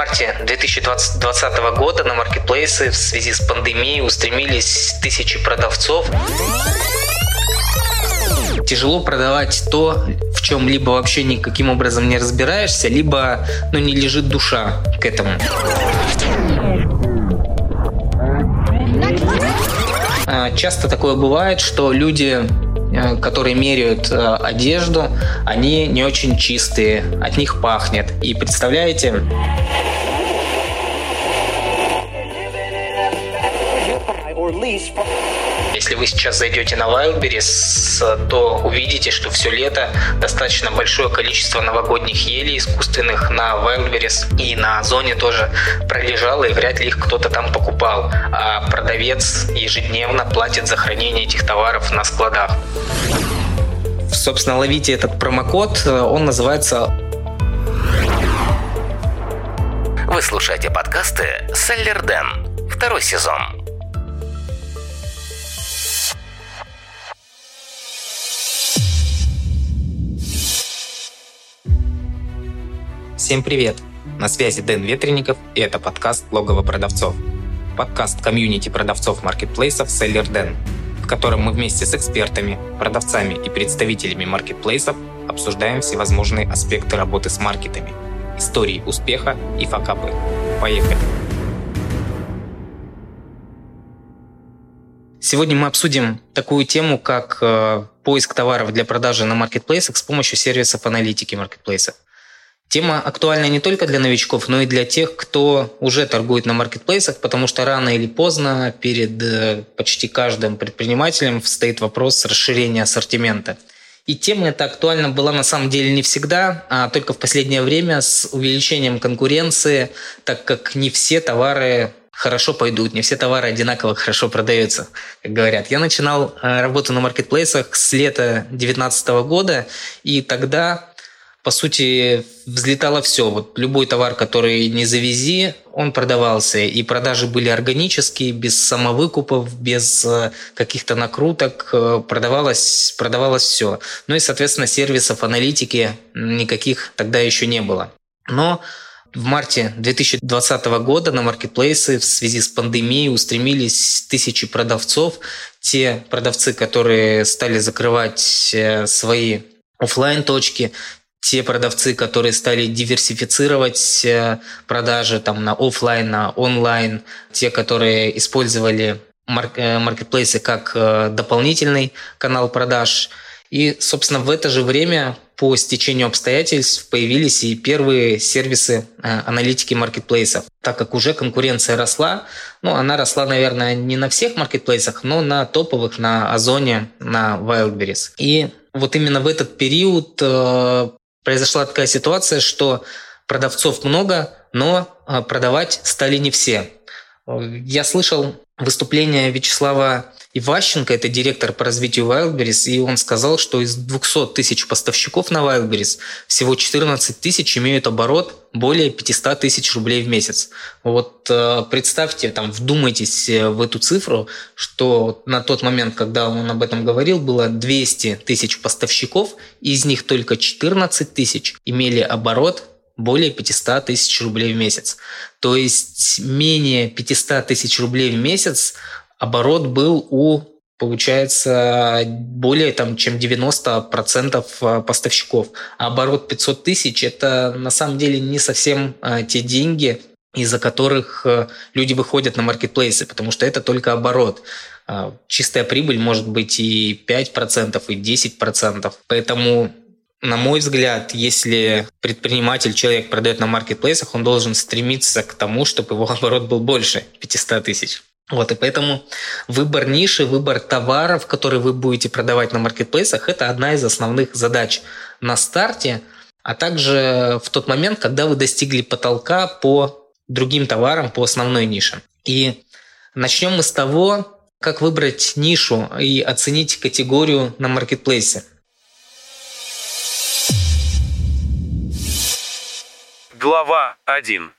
марте 2020 года на маркетплейсы в связи с пандемией устремились тысячи продавцов. Тяжело продавать то, в чем либо вообще никаким образом не разбираешься, либо ну, не лежит душа к этому. А, часто такое бывает, что люди Э, которые меряют э, одежду, они не очень чистые, от них пахнет. И представляете, Если вы сейчас зайдете на Wildberries, то увидите, что все лето достаточно большое количество новогодних елей искусственных на Wildberries и на Озоне тоже пролежало, и вряд ли их кто-то там покупал. А продавец ежедневно платит за хранение этих товаров на складах. Собственно, ловите этот промокод, он называется Вы слушаете подкасты «Селлер Дэн». Второй сезон. Всем привет! На связи Дэн Ветренников и это подкаст «Логово продавцов». Подкаст комьюнити продавцов маркетплейсов «Селлер Дэн», в котором мы вместе с экспертами, продавцами и представителями маркетплейсов обсуждаем всевозможные аспекты работы с маркетами, истории успеха и факапы. Поехали! Сегодня мы обсудим такую тему, как э, поиск товаров для продажи на маркетплейсах с помощью сервисов аналитики маркетплейсов – Тема актуальна не только для новичков, но и для тех, кто уже торгует на маркетплейсах, потому что рано или поздно перед э, почти каждым предпринимателем стоит вопрос расширения ассортимента. И тема эта актуальна была на самом деле не всегда, а только в последнее время с увеличением конкуренции, так как не все товары хорошо пойдут, не все товары одинаково хорошо продаются, как говорят. Я начинал э, работу на маркетплейсах с лета 2019 года, и тогда по сути, взлетало все. Вот любой товар, который не завези, он продавался. И продажи были органические, без самовыкупов, без э, каких-то накруток. Э, продавалось, продавалось все. Ну и, соответственно, сервисов аналитики никаких тогда еще не было. Но в марте 2020 года на маркетплейсы в связи с пандемией устремились тысячи продавцов. Те продавцы, которые стали закрывать э, свои офлайн точки те продавцы, которые стали диверсифицировать э, продажи там, на офлайн, на онлайн, те, которые использовали э, маркетплейсы как э, дополнительный канал продаж. И, собственно, в это же время по стечению обстоятельств появились и первые сервисы аналитики маркетплейсов. Так как уже конкуренция росла, ну, она росла, наверное, не на всех маркетплейсах, но на топовых, на Озоне, на Wildberries. И вот именно в этот период произошла такая ситуация, что продавцов много, но а, продавать стали не все. Я слышал выступление Вячеслава Иващенко, это директор по развитию Wildberries, и он сказал, что из 200 тысяч поставщиков на Wildberries всего 14 тысяч имеют оборот более 500 тысяч рублей в месяц. Вот э, представьте, там, вдумайтесь э, в эту цифру, что на тот момент, когда он об этом говорил, было 200 тысяч поставщиков, из них только 14 тысяч имели оборот более 500 тысяч рублей в месяц. То есть менее 500 тысяч рублей в месяц оборот был у получается более там, чем 90% э, поставщиков. А оборот 500 тысяч – это на самом деле не совсем а, те деньги, из-за которых э, люди выходят на маркетплейсы, потому что это только оборот. А, чистая прибыль может быть и 5%, и 10%. Поэтому на мой взгляд, если предприниматель, человек продает на маркетплейсах, он должен стремиться к тому, чтобы его оборот был больше 500 тысяч. Вот, и поэтому выбор ниши, выбор товаров, которые вы будете продавать на маркетплейсах, это одна из основных задач на старте, а также в тот момент, когда вы достигли потолка по другим товарам, по основной нише. И начнем мы с того, как выбрать нишу и оценить категорию на маркетплейсе. Глава 1.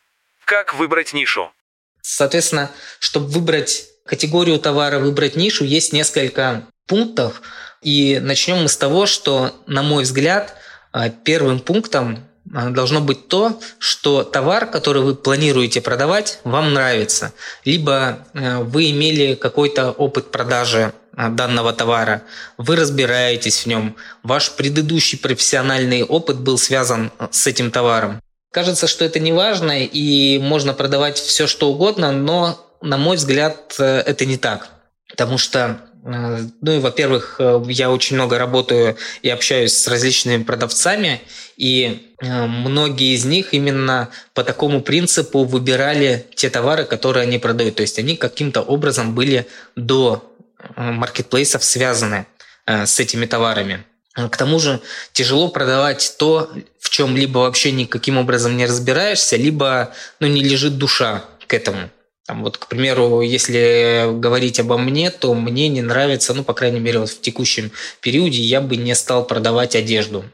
Как выбрать нишу? Соответственно, чтобы выбрать категорию товара, выбрать нишу, есть несколько пунктов. И начнем мы с того, что, на мой взгляд, а, первым пунктом должно быть то, что товар, который вы планируете продавать, вам нравится. Либо вы имели какой-то опыт продажи данного товара, вы разбираетесь в нем, ваш предыдущий профессиональный опыт был связан с этим товаром. Кажется, что это не важно и можно продавать все, что угодно, но, на мой взгляд, это не так. Потому что Э, ну и, во-первых, э, я очень много работаю и общаюсь с различными продавцами, и э, многие из них именно по такому принципу выбирали те товары, которые они продают. То есть они каким-то образом были до маркетплейсов связаны с этими товарами. К тому же тяжело продавать то, в чем либо вообще никаким образом не разбираешься, либо ну, не лежит душа к этому. Там вот, к примеру, если говорить обо мне, то мне не нравится, ну, по крайней мере, вот в текущем периоде я бы не стал продавать одежду.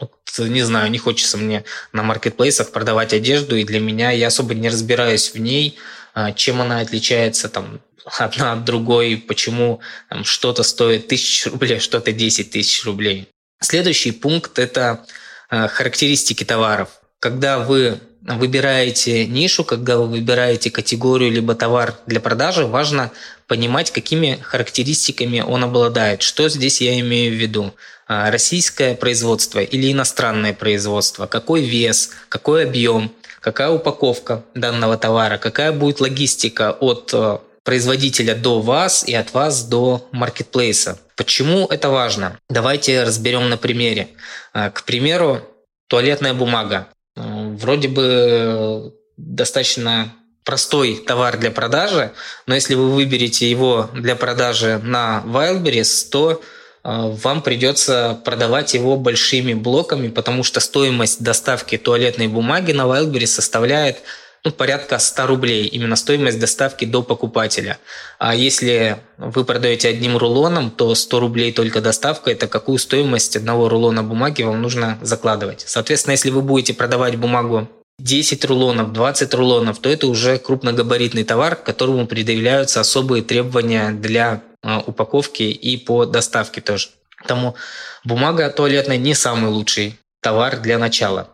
Вот, не знаю, не хочется мне на маркетплейсах продавать одежду, и для меня я особо не разбираюсь в ней, а, чем она отличается там одна от другой, почему там, что-то стоит тысяч рублей, что-то 10 тысяч рублей. Следующий пункт – это а, характеристики товаров. Когда вы выбираете нишу, когда вы выбираете категорию либо товар для продажи, важно понимать, какими характеристиками он обладает. Что здесь я имею в виду? А, российское производство или иностранное производство? Какой вес? Какой объем? Какая упаковка данного товара? Какая будет логистика от э, производителя до вас и от вас до маркетплейса? Почему это важно? Давайте разберем на примере. А, к примеру, туалетная бумага. Вроде бы достаточно простой товар для продажи, но если вы выберете его для продажи на Wildberries, то вам придется продавать его большими блоками, потому что стоимость доставки туалетной бумаги на Wildberries составляет ну, порядка 100 рублей, именно стоимость доставки до покупателя. А если вы продаете одним рулоном, то 100 рублей только доставка, это какую стоимость одного рулона бумаги вам нужно закладывать. Соответственно, если вы будете продавать бумагу 10 рулонов, 20 рулонов, то это уже крупногабаритный товар, к которому предъявляются особые требования для а, упаковки и по доставке тоже. Поэтому бумага туалетная не самый лучший товар для начала.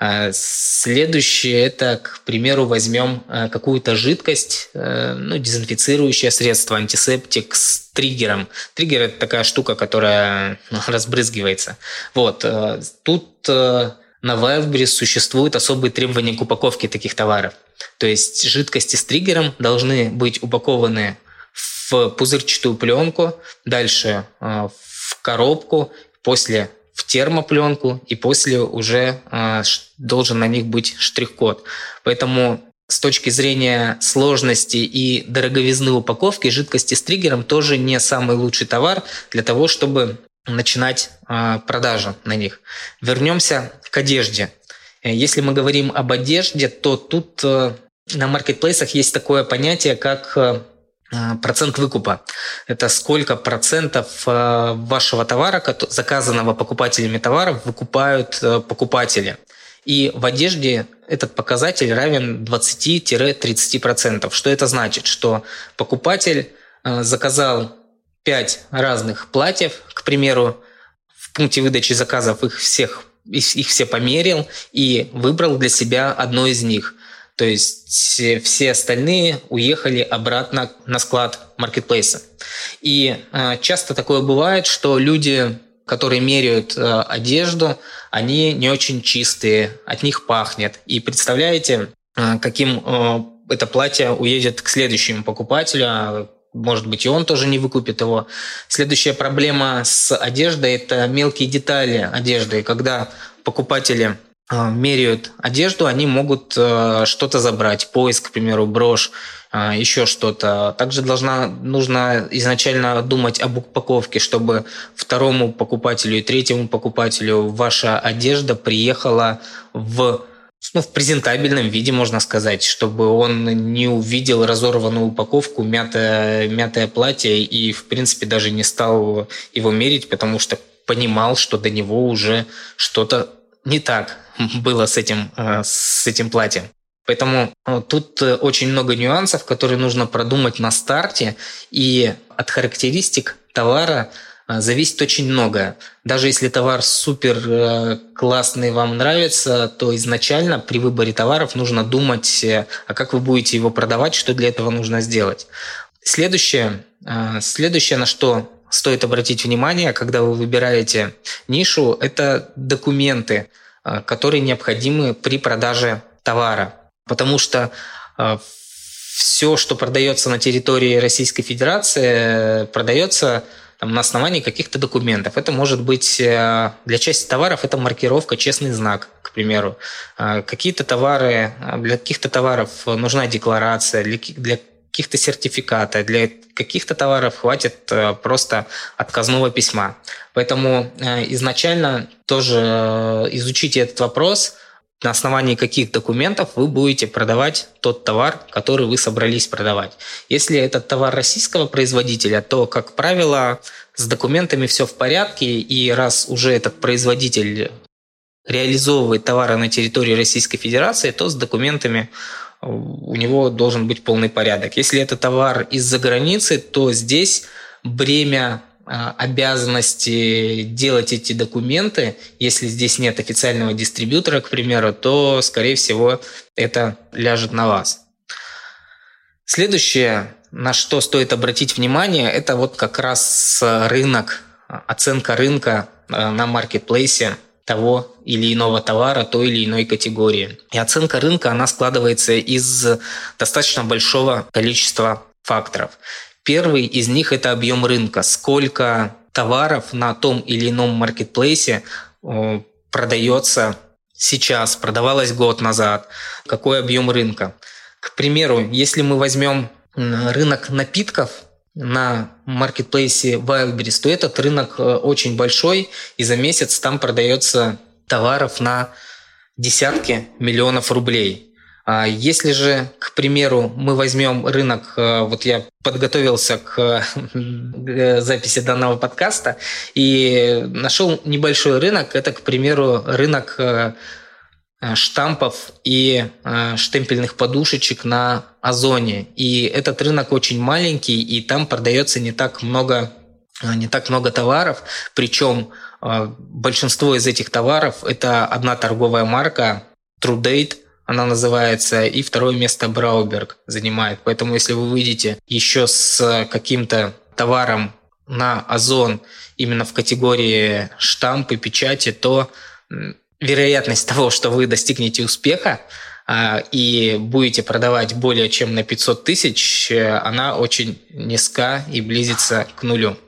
А, следующее – это, к примеру, возьмем а, какую-то жидкость, э, ну, дезинфицирующее средство, антисептик с триггером. Триггер – это такая штука, которая ну, разбрызгивается. Вот. Э, тут э, на Wildberries существуют особые требования к упаковке таких товаров. То есть жидкости с триггером должны быть упакованы в пузырчатую пленку, дальше в коробку, после в термопленку, и после уже э, должен на них быть штрих-код. Поэтому с точки зрения сложности и дороговизны упаковки, жидкости с триггером тоже не самый лучший товар для того, чтобы начинать э, продажу на них. Вернемся к одежде. Если мы говорим об одежде, то тут э, на маркетплейсах есть такое понятие, как Э, процент выкупа. Это сколько процентов э, вашего товара, заказанного покупателями товаров, выкупают э, покупатели. И в одежде этот показатель равен 20-30%. Что это значит? Что покупатель заказал 5 разных платьев, к примеру, в пункте выдачи заказов их всех их все померил и выбрал для себя одно из них – то есть все остальные уехали обратно на склад маркетплейса. И э, часто такое бывает, что люди, которые меряют э, одежду, они не очень чистые, от них пахнет. И представляете, э, каким это платье уедет к следующему покупателю, а может быть, и он тоже не выкупит его. Следующая проблема с одеждой – это мелкие детали одежды. Когда покупатели меряют одежду, они могут э, что-то забрать, пояс, к примеру, брошь, а, еще что-то. Также должна, нужно изначально думать об упаковке, чтобы второму покупателю и третьему покупателю ваша одежда приехала в ну, в презентабельном виде, можно сказать, чтобы он не увидел разорванную упаковку, мятое, мятое платье и, в принципе, даже не стал его мерить, потому что понимал, что до него уже что-то не так было с этим, э, с этим платьем. Поэтому э, тут э, очень много нюансов, которые нужно продумать на старте, и от характеристик товара зависит очень многое. Даже если товар супер классный, вам нравится, то изначально при выборе товаров нужно думать, а как вы будете его продавать, что для этого нужно сделать. Следующее, следующее на что стоит обратить внимание, когда вы выбираете нишу, это документы, э, которые необходимы при продаже товара. Потому что э, все, что продается на территории Российской Федерации, продается там, на основании каких-то документов. Это может быть э, для части товаров это маркировка «честный знак», к примеру. Какие-то товары, для каких-то товаров нужна декларация, для каких-то сертификата, для каких-то товаров хватит э, просто отказного письма. Поэтому э, изначально тоже э, изучите этот вопрос, на основании каких документов вы будете продавать тот товар, который вы собрались продавать. Если этот товар российского производителя, то, как правило, с документами все в порядке, и раз уже этот производитель реализовывает товары на территории Российской Федерации, то с документами у него должен быть полный порядок. Если это товар из-за границы, то здесь бремя а, обязанности делать эти документы, если здесь нет официального дистрибьютора, к примеру, то, скорее всего, это ляжет на вас. Следующее, на что стоит обратить внимание, это вот как раз рынок, оценка рынка а, на маркетплейсе – того или иного товара, той или иной категории. И оценка рынка, она складывается из достаточно большого количества факторов. Первый из них – это объем рынка. Сколько товаров на том или ином маркетплейсе продается сейчас, продавалось год назад, какой объем рынка. К примеру, если мы возьмем рынок напитков, на маркетплейсе Wildberries, то этот рынок э, очень большой, и за месяц там продается товаров на десятки миллионов рублей. А если же, к примеру, мы возьмем рынок, э, вот я подготовился к записи данного подкаста и нашел небольшой рынок, это, к примеру, рынок э, Э, штампов и э, штемпельных подушечек на Озоне. И этот рынок очень маленький, и там продается не так много, э, не так много товаров. Причем большинство из этих товаров – это одна торговая марка TrueDate, она называется, и второе место Брауберг занимает. Поэтому если вы выйдете еще с каким-то товаром на Озон именно в категории штампы, печати, то вероятность того, что вы достигнете успеха а, и будете продавать более чем на 500 тысяч, э, она очень низка и близится к нулю.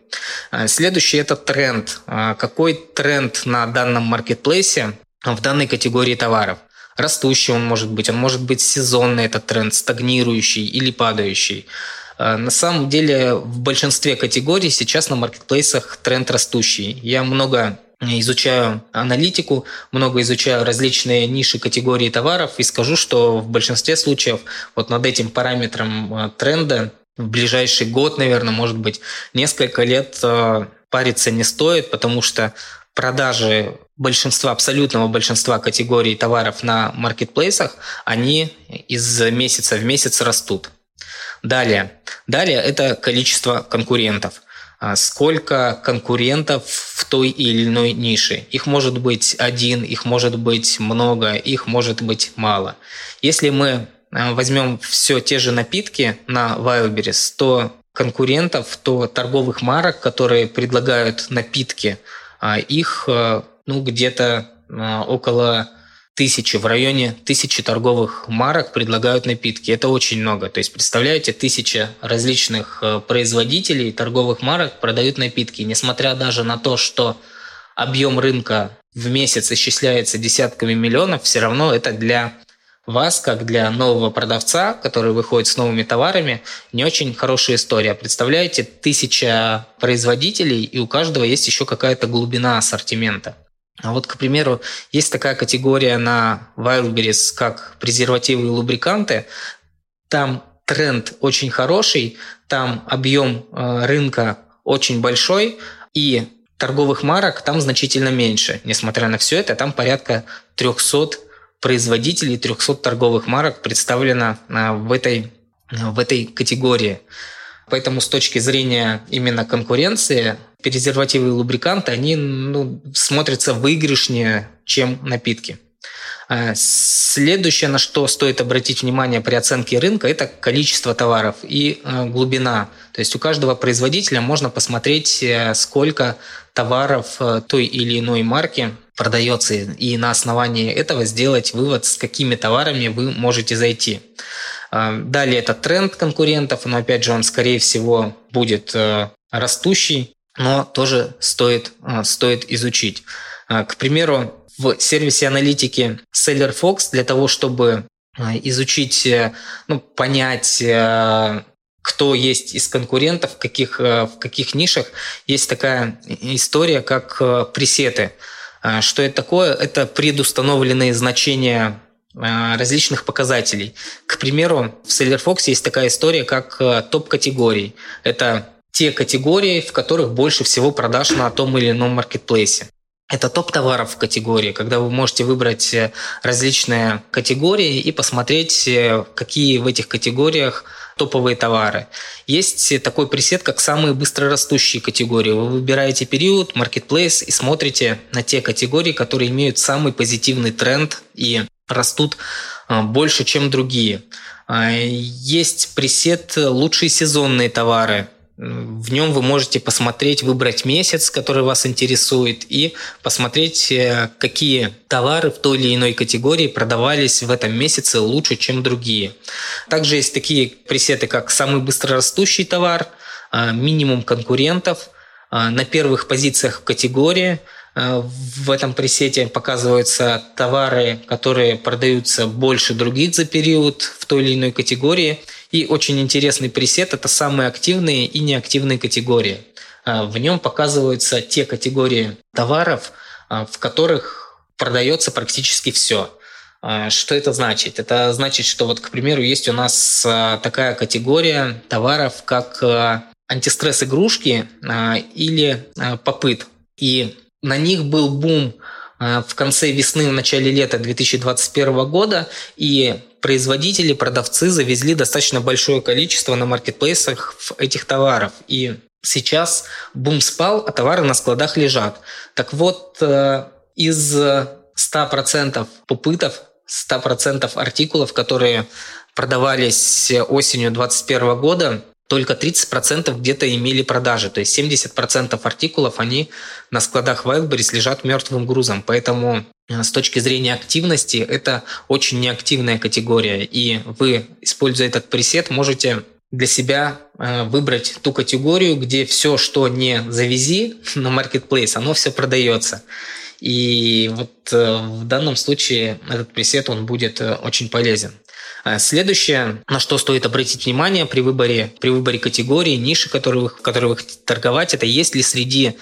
А, следующий – это тренд. А, какой тренд на данном маркетплейсе в данной категории товаров? Растущий он может быть, он может быть сезонный этот тренд, стагнирующий или падающий. На самом деле в большинстве категорий сейчас на маркетплейсах тренд растущий. Я много изучаю аналитику, много изучаю различные ниши категории товаров и скажу, что в большинстве случаев вот над этим параметром э, тренда в ближайший год, наверное, может быть, несколько лет э, париться не стоит, потому что продажи большинства, абсолютного большинства категорий товаров на маркетплейсах, они из месяца в месяц растут. Далее. Далее это количество конкурентов. А сколько конкурентов в той или иной нише. Их может быть один, их может быть много, их может быть мало. Если мы а, возьмем все те же напитки на Wildberries, то конкурентов, то торговых марок, которые предлагают напитки, а, их ну, где-то около тысячи, в районе тысячи торговых марок предлагают напитки. Это очень много. То есть, представляете, тысяча различных э, производителей торговых марок продают напитки. Несмотря даже на то, что объем рынка в месяц исчисляется десятками миллионов, все равно это для вас, как для нового продавца, который выходит с новыми товарами, не очень хорошая история. Представляете, тысяча производителей, и у каждого есть еще какая-то глубина ассортимента. А вот, к примеру, есть такая категория на Wildberries, как презервативы и лубриканты. Там тренд очень хороший, там объем э, рынка очень большой, и торговых марок там значительно меньше. Несмотря на все это, там порядка 300 производителей, 300 торговых марок представлено э, в этой, в этой категории. Поэтому с точки зрения именно конкуренции, презервативы и лубриканты, они ну, смотрятся выигрышнее, чем напитки. А следующее, на что стоит обратить внимание при оценке рынка, это количество товаров и э, глубина. То есть у каждого производителя можно посмотреть, э, сколько товаров э, той или иной марки продается, и на основании этого сделать вывод, с какими товарами вы можете зайти. Далее это тренд конкурентов, но опять же он скорее всего будет растущий, но тоже стоит, стоит изучить. К примеру, в сервисе аналитики Seller Fox для того, чтобы а, изучить, э, ну, понять, э, кто есть из конкурентов, в каких, э, в каких нишах, есть такая история, как пресеты. А, что это такое? Это предустановленные значения различных показателей. К примеру, в SellerFox есть такая история, как топ-категорий. Это те категории, в которых больше всего продаж на том или ином маркетплейсе. Это топ товаров в категории, когда вы можете выбрать э, различные категории и посмотреть, э, какие в этих категориях топовые товары. Есть такой пресет, как самые быстрорастущие категории. Вы выбираете период, marketplace и смотрите на те категории, которые имеют самый позитивный тренд и растут э, больше, чем другие. Есть пресет «Лучшие сезонные товары». В нем вы можете посмотреть, выбрать месяц, который вас интересует, и посмотреть, э, какие товары в той или иной категории продавались в этом месяце лучше, чем другие. Также есть такие пресеты, как самый быстрорастущий товар, а, минимум конкурентов, а, на первых позициях в категории – в этом пресете показываются товары, которые продаются больше других за период в той или иной категории. И очень интересный пресет – это самые активные и неактивные категории. Э, в нем показываются те категории товаров, э, в которых продается практически все. Что это значит? Это значит, что вот, к примеру, есть у нас такая категория товаров, как антистресс-игрушки или попыт. И на них был бум э, в конце весны, в начале лета 2021 года, и производители, продавцы завезли достаточно большое количество на маркетплейсах этих товаров. И сейчас бум спал, а товары на складах лежат. Так вот, э, из 100% попытов, 100% артикулов, которые продавались осенью 2021 года, только 30% где-то имели продажи. То есть 70% артикулов, они на складах Wildberries лежат мертвым грузом. Поэтому э, с точки зрения активности это очень неактивная категория. И вы, используя этот пресет, можете для себя э, выбрать ту категорию, где все, что не завези на marketplace, оно все продается. И вот э, в данном случае этот пресет, он будет очень полезен. А следующее, на что стоит обратить внимание при выборе, при выборе категории, ниши, которые, в которой вы хотите торговать, это есть ли среди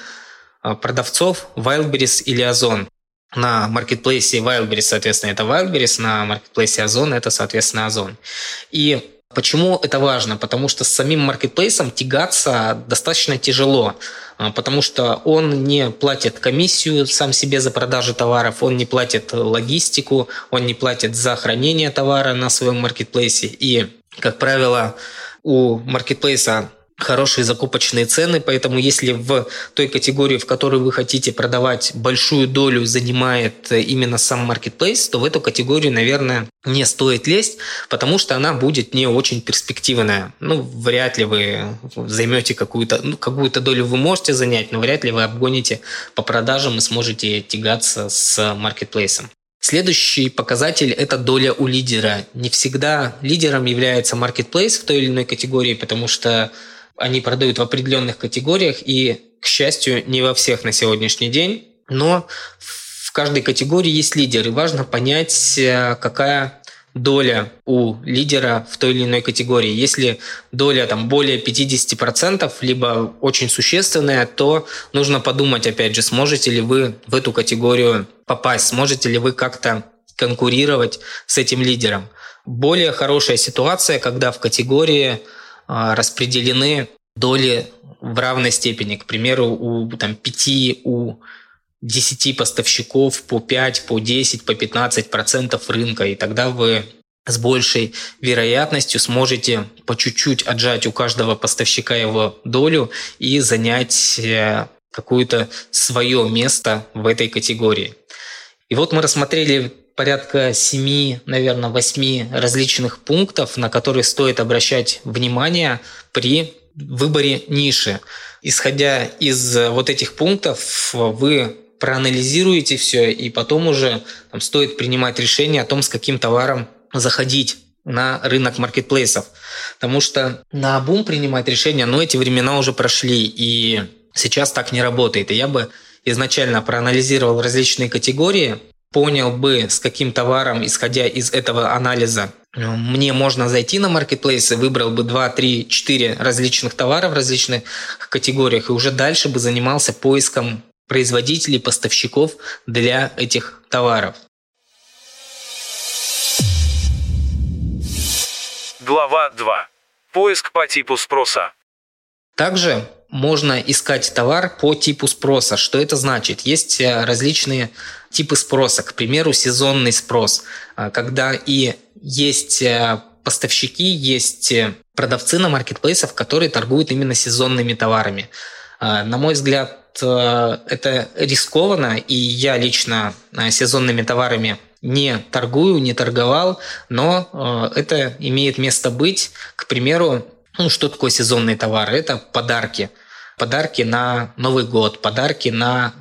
а, продавцов Wildberries или Озон. На маркетплейсе Wildberries, соответственно, это Wildberries, на маркетплейсе Озон это, соответственно, Озон. И Почему это важно? Потому что с самим маркетплейсом тягаться достаточно тяжело. А, потому что он не платит комиссию сам себе за продажу товаров, он не платит логистику, он не платит за хранение товара на своем маркетплейсе. И, как правило, у маркетплейса хорошие закупочные цены, поэтому если в той категории, в которой вы хотите продавать, большую долю занимает именно сам marketplace, то в эту категорию, наверное, не стоит лезть, потому что она будет не очень перспективная. Ну, вряд ли вы займете какую-то, ну, какую-то долю вы можете занять, но вряд ли вы обгоните по продажам и сможете тягаться с маркетплейсом. Следующий показатель – это доля у лидера. Не всегда лидером является marketplace в той или иной категории, потому что они продают в определенных категориях и, к счастью, не во всех на сегодняшний день, но в каждой категории есть лидер, и важно понять, э, какая доля у лидера в той или иной категории. Если доля там более 50%, либо очень существенная, то нужно подумать, опять же, сможете ли вы в эту категорию попасть, сможете ли вы как-то конкурировать с этим лидером. Более хорошая ситуация, когда в категории распределены доли в равной степени. К примеру, у там, 5, у 10 поставщиков по 5, по 10, по 15 процентов рынка. И тогда вы с большей вероятностью сможете по чуть-чуть отжать у каждого поставщика его долю и занять э, какое-то свое место в этой категории. И вот мы рассмотрели порядка семи, наверное, восьми различных пунктов, на которые стоит обращать внимание при выборе ниши. Исходя из вот этих пунктов, вы проанализируете все, и потом уже там, стоит принимать решение о том, с каким товаром заходить на рынок маркетплейсов. Потому что на бум принимать решения, но эти времена уже прошли, и сейчас так не работает. И я бы изначально проанализировал различные категории, понял бы, с каким товаром, исходя из этого анализа, мне можно зайти на маркетплейсы, выбрал бы 2, 3, 4 различных товара в различных категориях, и уже дальше бы занимался поиском производителей, поставщиков для этих товаров. Глава 2. Поиск по типу спроса. Также можно искать товар по типу спроса. Что это значит? Есть э, различные типы спроса. К примеру, сезонный спрос, э, когда и есть э, поставщики, есть продавцы на маркетплейсах, которые торгуют именно сезонными товарами. На мой взгляд, это рискованно, и я лично сезонными товарами не торгую, не торговал, но это имеет место быть. К примеру, ну, что такое сезонные товары? Это подарки. Подарки на Новый год, подарки на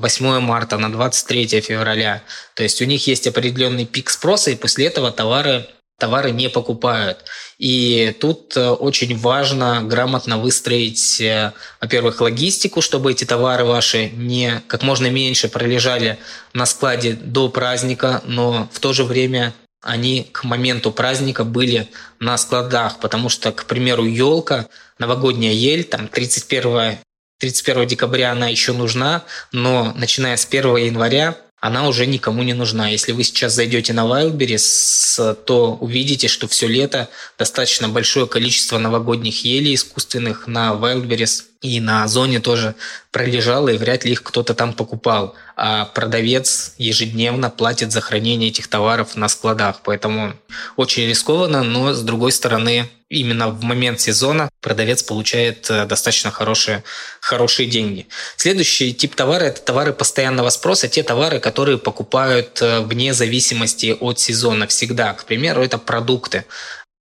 8 а, марта, на 23 февраля. То есть у них есть определенный пик спроса, и после этого товары товары не покупают. И тут э, очень важно грамотно выстроить, э, во-первых, логистику, чтобы эти товары ваши не как можно меньше пролежали на складе до праздника, но в то же время они к моменту праздника были на складах, потому что, к примеру, елка, новогодняя ель, там 31, 31 декабря она еще нужна, но начиная с 1 января она уже никому не нужна. Если вы сейчас зайдете на Wildberries, то увидите, что все лето достаточно большое количество новогодних елей искусственных на Wildberries и на Озоне тоже пролежало, и вряд ли их кто-то там покупал. А продавец ежедневно платит за хранение этих товаров на складах. Поэтому очень рискованно, но с другой стороны, именно в момент сезона продавец получает э, достаточно хорошие, хорошие деньги. Следующий тип товара – это товары постоянного спроса, те товары, которые покупают э, вне зависимости от сезона всегда. К примеру, это продукты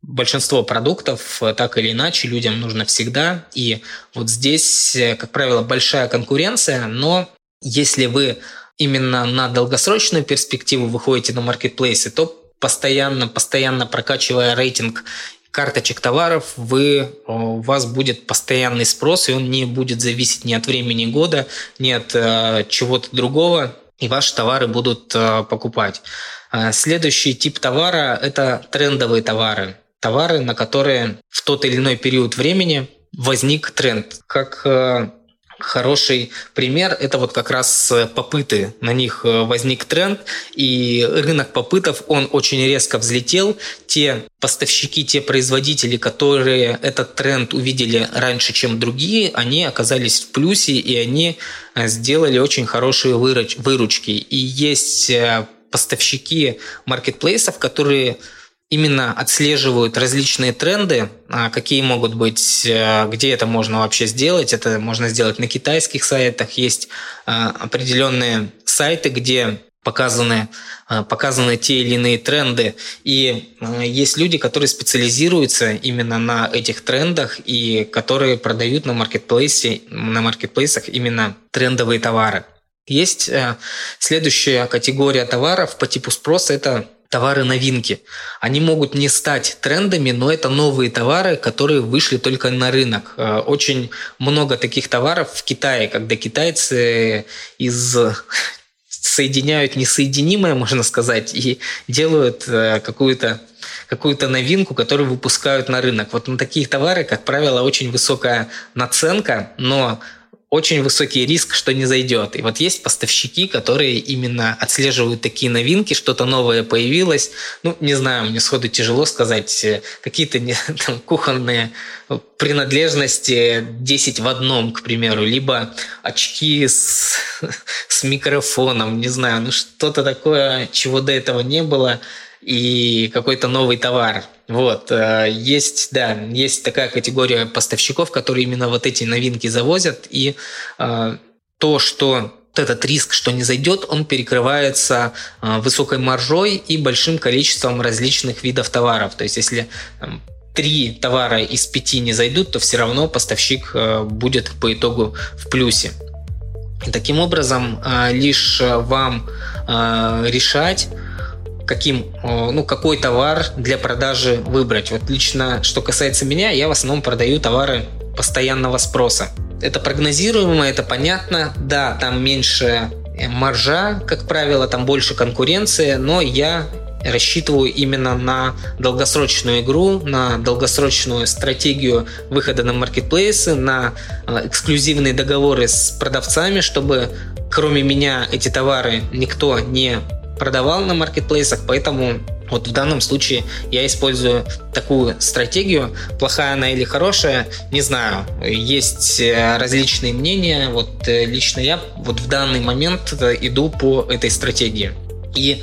большинство продуктов э, так или иначе людям нужно всегда. И вот здесь, э, как правило, большая конкуренция, но если вы именно на долгосрочную перспективу выходите на маркетплейсы, то постоянно, постоянно прокачивая рейтинг карточек товаров, вы, э, у вас будет постоянный спрос, и он не будет зависеть ни от времени года, ни от чего-то другого, и ваши товары будут покупать. Следующий тип товара – это трендовые товары товары, на которые в тот или иной период времени возник тренд. Как э, хороший пример – это вот как раз попыты. На них э, возник тренд, и рынок попытов, он очень резко взлетел. Те поставщики, те производители, которые этот тренд увидели раньше, чем другие, они оказались в плюсе, и они э, сделали очень хорошие выручки. И есть поставщики маркетплейсов, которые именно отслеживают различные тренды, а, какие могут быть, э, где это можно вообще сделать. Это можно сделать на китайских сайтах. Есть а, определенные сайты, где показаны, а, показаны те или иные тренды. И есть люди, которые специализируются именно на этих трендах и которые продают на маркетплейсе, на маркетплейсах именно трендовые товары. Есть э, следующая категория товаров по типу спроса – это товары-новинки. Они могут не стать трендами, но это новые товары, которые вышли только на рынок. Э, очень много таких товаров в Китае, когда китайцы из соединяют несоединимое, можно сказать, и делают э, какую-то какую-то новинку, которую выпускают на рынок. Вот на такие товары, как правило, очень высокая наценка, но очень высокий риск, что не зайдет. И вот есть поставщики, которые именно отслеживают такие новинки, что-то новое появилось. Ну, не знаю, мне сходу тяжело сказать, э, какие-то там, кухонные принадлежности 10 в одном, к примеру, либо очки с, с микрофоном, не знаю, ну что-то такое, чего до этого не было, и какой-то новый товар. Вот, э, есть, да, есть такая категория поставщиков, которые именно вот эти новинки завозят, и э, то, что вот этот риск, что не зайдет, он перекрывается э, высокой маржой и большим количеством различных видов товаров. То есть, если три товара из пяти не зайдут, то все равно поставщик будет по итогу в плюсе. И таким образом, лишь вам решать, каким, ну, какой товар для продажи выбрать. Вот лично, что касается меня, я в основном продаю товары постоянного спроса. Это прогнозируемо, это понятно. Да, там меньше маржа, как правило, там больше конкуренции, но я рассчитываю именно на долгосрочную игру, на долгосрочную стратегию выхода на маркетплейсы, на э, эксклюзивные договоры с продавцами, чтобы кроме меня эти товары никто не продавал на маркетплейсах, поэтому вот в данном случае я использую такую стратегию. Плохая она или хорошая, не знаю. Есть э, различные мнения. Вот э, лично я вот в данный момент иду по этой стратегии. И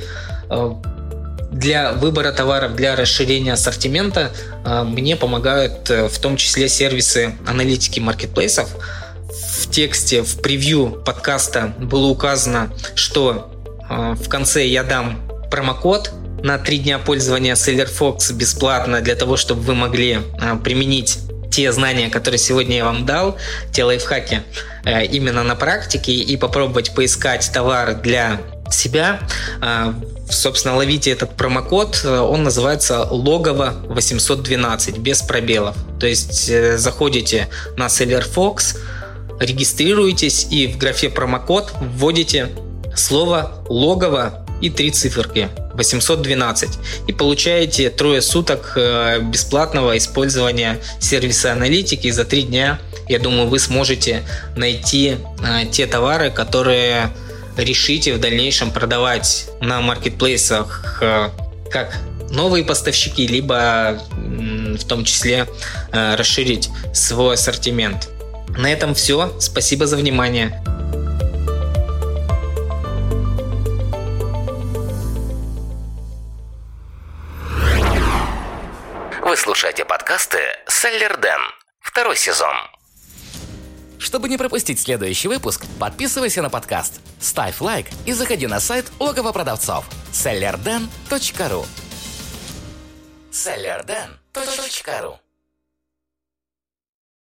для выбора товаров, для расширения ассортимента мне помогают в том числе сервисы аналитики маркетплейсов. В тексте, в превью подкаста было указано, что в конце я дам промокод на три дня пользования SellerFox бесплатно для того, чтобы вы могли а, применить те знания, которые сегодня я вам дал, те лайфхаки э, именно на практике и попробовать поискать товар для себя. А, собственно, ловите этот промокод. Он называется логово 812 без пробелов. То есть э, заходите на SellerFox, регистрируетесь и в графе промокод вводите слово логово и три циферки 812 и получаете трое суток э, бесплатного использования сервиса аналитики за три дня. Я думаю, вы сможете найти э, те товары, которые решите в дальнейшем продавать на маркетплейсах э, как новые поставщики, либо в том числе расширить свой ассортимент. На этом все. Спасибо за внимание. Вы слушаете подкасты «Селлер Дэн». Второй сезон. Чтобы не пропустить следующий выпуск, подписывайся на подкаст, ставь лайк и заходи на сайт логово продавцов sellerden.ru sellerden.ru